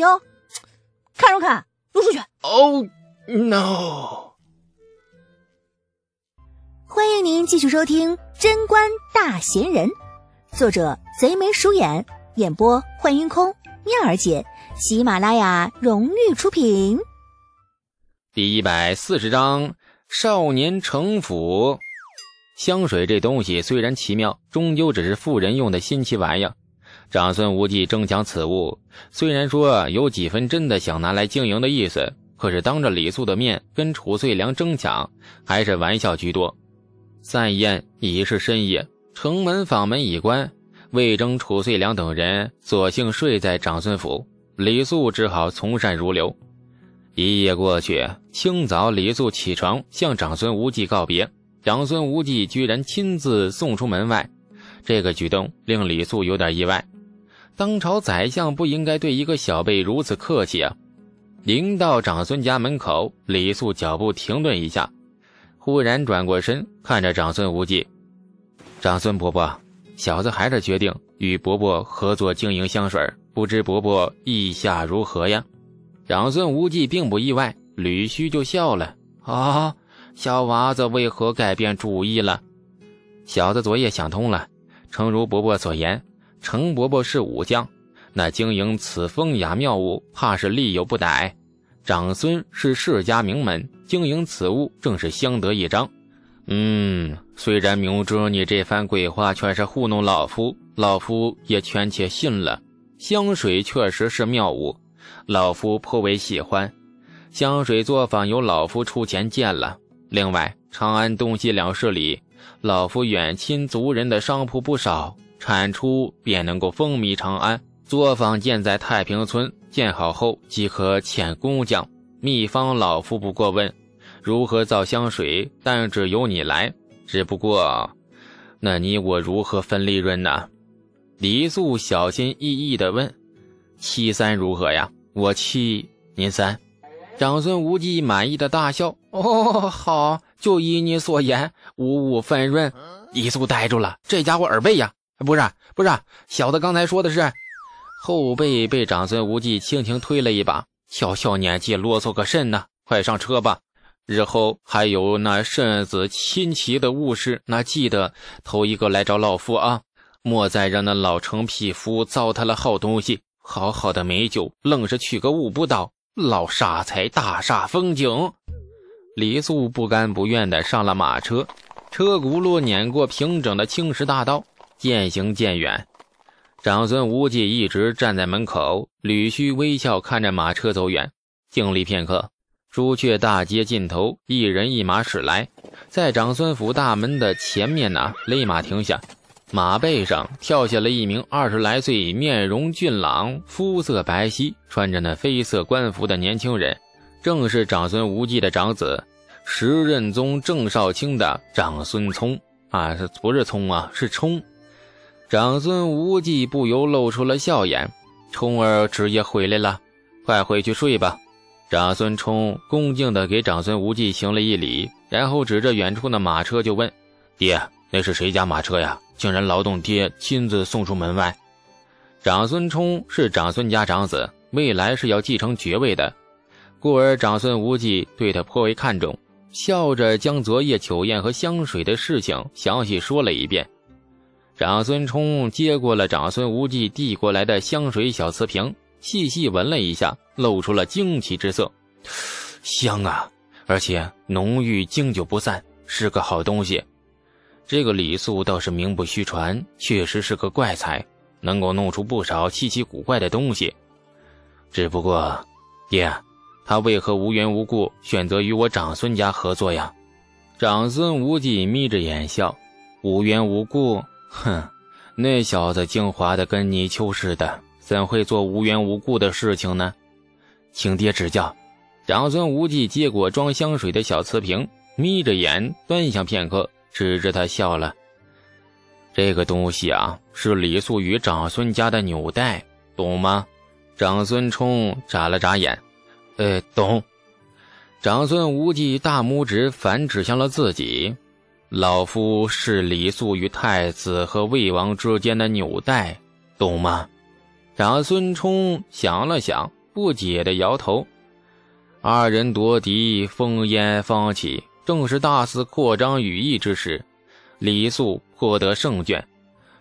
哟，看什么看？撸出去！Oh no！欢迎您继续收听《贞观大贤人》，作者贼眉鼠眼，演播幻音空、妙儿姐，喜马拉雅荣誉出品。第一百四十章：少年城府。香水这东西虽然奇妙，终究只是富人用的新奇玩意。长孙无忌争抢此物，虽然说有几分真的想拿来经营的意思，可是当着李素的面跟褚遂良争抢，还是玩笑居多。散宴已是深夜，城门坊门已关，魏征、褚遂良等人索性睡在长孙府，李素只好从善如流。一夜过去，清早李素起床向长孙无忌告别，长孙无忌居然亲自送出门外，这个举动令李素有点意外。当朝宰相不应该对一个小辈如此客气啊！临到长孙家门口，李素脚步停顿一下，忽然转过身看着长孙无忌：“长孙伯伯，小子还是决定与伯伯合作经营香水，不知伯伯意下如何呀？”长孙无忌并不意外，吕须就笑了：“啊，小娃子为何改变主意了？小子昨夜想通了，诚如伯伯所言。”程伯伯是武将，那经营此风雅妙物，怕是力有不逮。长孙是世家名门，经营此物正是相得益彰。嗯，虽然明知你这番鬼话全是糊弄老夫，老夫也权且信了。香水确实是妙物，老夫颇为喜欢。香水作坊由老夫出钱建了。另外，长安东西两市里，老夫远亲族人的商铺不少。产出便能够风靡长安。作坊建在太平村，建好后即可遣工匠。秘方老夫不过问，如何造香水，但只由你来。只不过，那你我如何分利润呢？李素小心翼翼地问：“七三如何呀？我七，您三。”长孙无忌满意的大笑：“哦，好，就依你所言，五五分润。”李素呆住了，这家伙耳背呀！不是不是，小的刚才说的是，后背被长孙无忌轻轻推了一把。小小年纪啰嗦个甚呢？快上车吧，日后还有那甚子亲戚的物事，那记得头一个来找老夫啊！莫再让那老成匹夫糟蹋了好东西。好好的美酒，愣是去个悟不到，老煞财大煞风景。李素不甘不愿的上了马车，车轱辘碾过平整的青石大道。渐行渐远，长孙无忌一直站在门口，吕须微笑看着马车走远。静立片刻，朱雀大街尽头，一人一马驶来，在长孙府大门的前面呢，勒马停下，马背上跳下了一名二十来岁、面容俊朗、肤色白皙、穿着那绯色官服的年轻人，正是长孙无忌的长子，时任宗郑少卿的长孙聪。啊，不是聪啊，是冲。长孙无忌不由露出了笑颜：“冲儿直接回来了，快回去睡吧。”长孙冲恭敬地给长孙无忌行了一礼，然后指着远处的马车就问：“爹，那是谁家马车呀？竟然劳动爹亲自送出门外？”长孙冲是长孙家长子，未来是要继承爵位的，故而长孙无忌对他颇为看重，笑着将昨夜酒宴和香水的事情详细说了一遍。长孙冲接过了长孙无忌递过来的香水小瓷瓶，细细闻了一下，露出了惊奇之色。香啊，而且浓郁经久不散，是个好东西。这个李素倒是名不虚传，确实是个怪才，能够弄出不少稀奇古怪的东西。只不过，爹，他为何无缘无故选择与我长孙家合作呀？长孙无忌眯着眼笑，无缘无故。哼，那小子精华的跟泥鳅似的，怎会做无缘无故的事情呢？请爹指教。长孙无忌接过装香水的小瓷瓶，眯着眼端详片刻，指着他笑了。这个东西啊，是李素与长孙家的纽带，懂吗？长孙冲眨了眨眼，呃，懂。长孙无忌大拇指反指向了自己。老夫是李素与太子和魏王之间的纽带，懂吗？长孙冲想了想，不解的摇头。二人夺嫡，烽烟方起，正是大肆扩张羽翼之时。李肃获得胜券，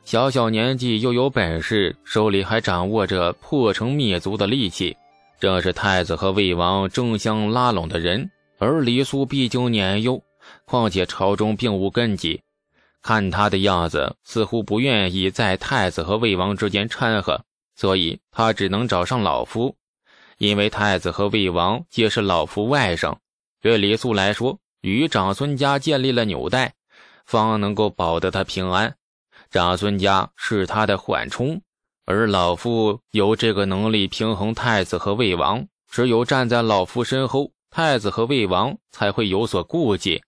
小小年纪又有本事，手里还掌握着破城灭族的利器，正是太子和魏王争相拉拢的人。而李肃毕竟年幼，况且朝中并无根基，看他的样子，似乎不愿意在太子和魏王之间掺和，所以他只能找上老夫。因为太子和魏王皆是老夫外甥，对李肃来说，与长孙家建立了纽带，方能够保得他平安。长孙家是他的缓冲，而老夫有这个能力平衡太子和魏王。只有站在老夫身后，太子和魏王才会有所顾忌。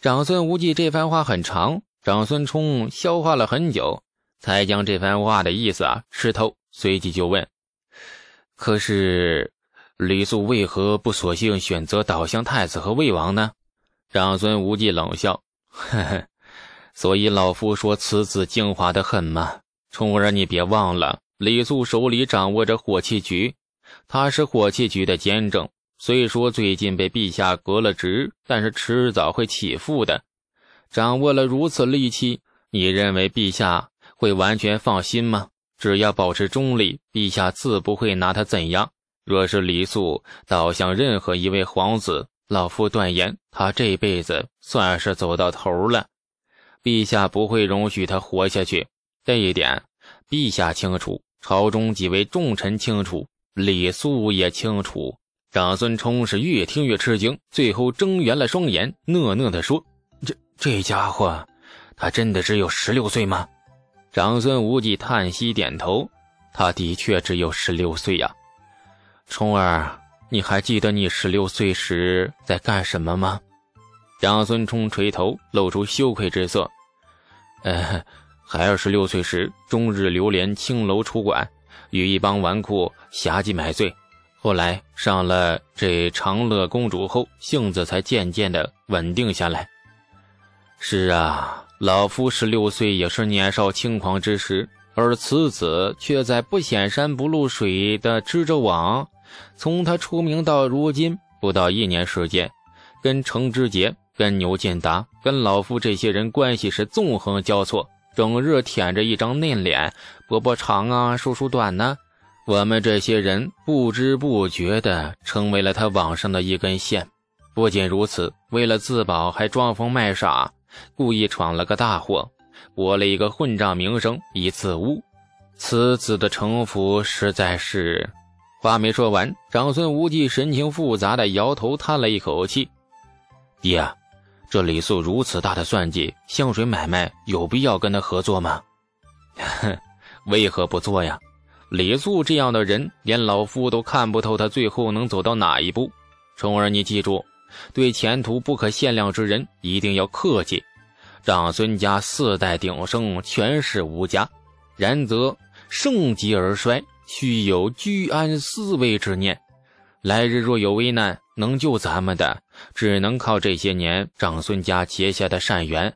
长孙无忌这番话很长，长孙冲消化了很久，才将这番话的意思啊吃透，随即就问。可是，李素为何不索性选择倒向太子和魏王呢？长孙无忌冷笑：“呵呵，所以老夫说此子精华的很嘛。冲儿，你别忘了，李素手里掌握着火器局，他是火器局的监正。虽说最近被陛下革了职，但是迟早会起复的。掌握了如此利器，你认为陛下会完全放心吗？”只要保持中立，陛下自不会拿他怎样。若是李素倒向任何一位皇子，老夫断言，他这辈子算是走到头了。陛下不会容许他活下去，这一点陛下清楚，朝中几位重臣清楚，李素也清楚。长孙冲是越听越吃惊，最后睁圆了双眼，讷讷地说：“这这家伙，他真的只有十六岁吗？”长孙无忌叹息点头，他的确只有十六岁呀。冲儿，你还记得你十六岁时在干什么吗？长孙冲垂头，露出羞愧之色。呃，孩儿十六岁时，终日流连青楼楚馆，与一帮纨绔侠妓买醉。后来上了这长乐公主后，性子才渐渐的稳定下来。是啊。老夫十六岁也是年少轻狂之时，而此子却在不显山不露水的织着网。从他出名到如今不到一年时间，跟程之杰、跟牛建达、跟老夫这些人关系是纵横交错，整日舔着一张嫩脸，伯伯长啊，叔叔短呢。我们这些人不知不觉的成为了他网上的一根线。不仅如此，为了自保，还装疯卖傻。故意闯了个大祸，博了一个混账名声，以自污。此子的城府实在是……话没说完，长孙无忌神情复杂的摇头，叹了一口气：“爹，这李素如此大的算计，香水买卖有必要跟他合作吗？”“哼，为何不做呀？李素这样的人，连老夫都看不透他最后能走到哪一步。冲儿，你记住。”对前途不可限量之人，一定要客气。长孙家四代鼎盛，权势无加，然则盛极而衰，须有居安思危之念。来日若有危难，能救咱们的，只能靠这些年长孙家结下的善缘。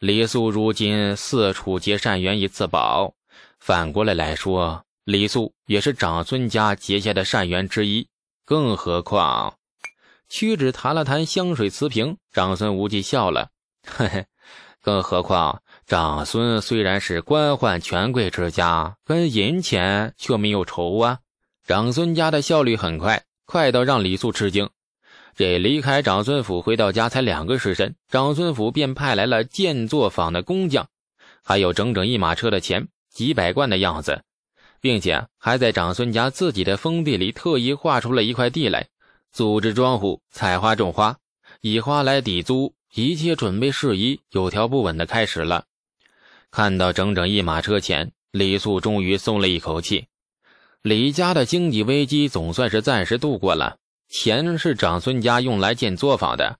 李素如今四处结善缘以自保，反过来来说，李素也是长孙家结下的善缘之一。更何况。屈指弹了弹香水瓷瓶，长孙无忌笑了，嘿嘿。更何况长孙虽然是官宦权贵之家，跟银钱却没有仇啊。长孙家的效率很快，快到让李素吃惊。这离开长孙府回到家才两个时辰，长孙府便派来了建作坊的工匠，还有整整一马车的钱，几百贯的样子，并且还在长孙家自己的封地里特意划出了一块地来。组织庄户采花种花，以花来抵租，一切准备事宜有条不紊的开始了。看到整整一马车钱，李素终于松了一口气。李家的经济危机总算是暂时度过了。钱是长孙家用来建作坊的，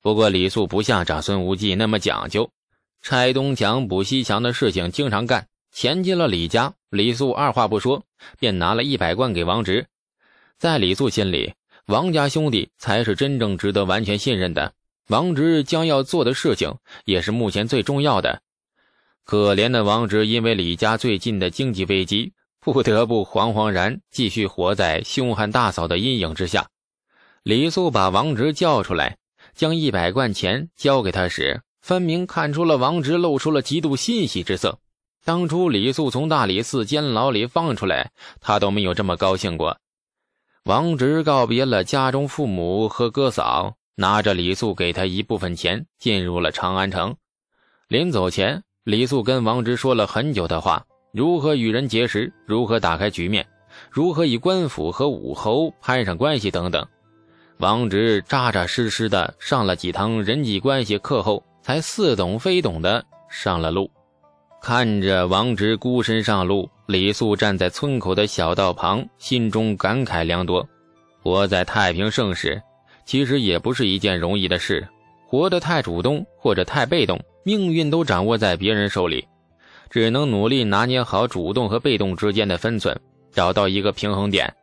不过李素不像长孙无忌那么讲究，拆东墙补西墙的事情经常干。钱进了李家，李素二话不说，便拿了一百贯给王直。在李素心里。王家兄弟才是真正值得完全信任的。王直将要做的事情，也是目前最重要的。可怜的王直，因为李家最近的经济危机，不得不惶惶然继续活在凶悍大嫂的阴影之下。李素把王直叫出来，将一百贯钱交给他时，分明看出了王直露出了极度欣喜之色。当初李素从大理寺监牢里放出来，他都没有这么高兴过。王直告别了家中父母和哥嫂，拿着李素给他一部分钱，进入了长安城。临走前，李素跟王直说了很久的话：如何与人结识，如何打开局面，如何与官府和武侯攀上关系等等。王直扎扎实实的上了几堂人际关系课后，才似懂非懂的上了路。看着王直孤身上路，李素站在村口的小道旁，心中感慨良多。活在太平盛世，其实也不是一件容易的事。活得太主动或者太被动，命运都掌握在别人手里，只能努力拿捏好主动和被动之间的分寸，找到一个平衡点。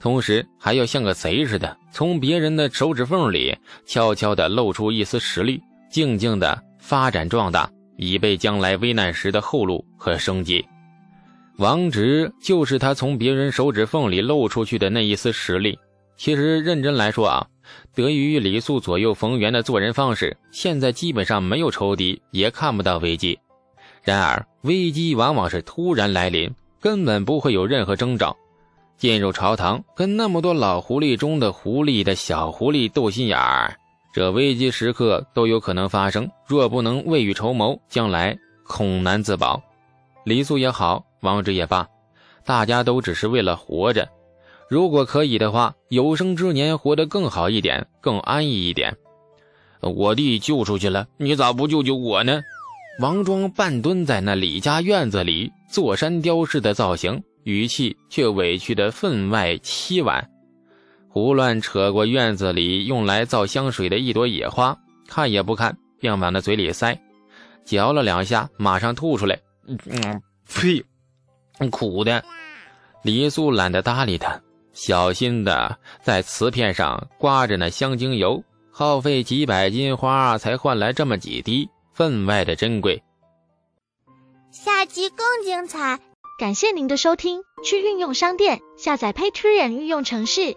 同时，还要像个贼似的，从别人的手指缝里悄悄地露出一丝实力，静静地发展壮大。以备将来危难时的后路和生机。王直就是他从别人手指缝里露出去的那一丝实力。其实认真来说啊，得益于李素左右逢源的做人方式，现在基本上没有仇敌，也看不到危机。然而危机往往是突然来临，根本不会有任何征兆。进入朝堂，跟那么多老狐狸中的狐狸的小狐狸斗心眼儿。这危机时刻都有可能发生，若不能未雨绸缪，将来恐难自保。李素也好，王直也罢，大家都只是为了活着。如果可以的话，有生之年活得更好一点，更安逸一点。我弟救出去了，你咋不救救我呢？王庄半蹲在那李家院子里，坐山雕似的造型，语气却委屈的分外凄婉。胡乱扯过院子里用来造香水的一朵野花，看也不看，便往那嘴里塞，嚼了两下，马上吐出来。嗯，呸，苦的。李素懒得搭理他，小心的在瓷片上刮着那香精油，耗费几百斤花才换来这么几滴，分外的珍贵。下集更精彩，感谢您的收听。去运用商店下载 Patreon 运用城市。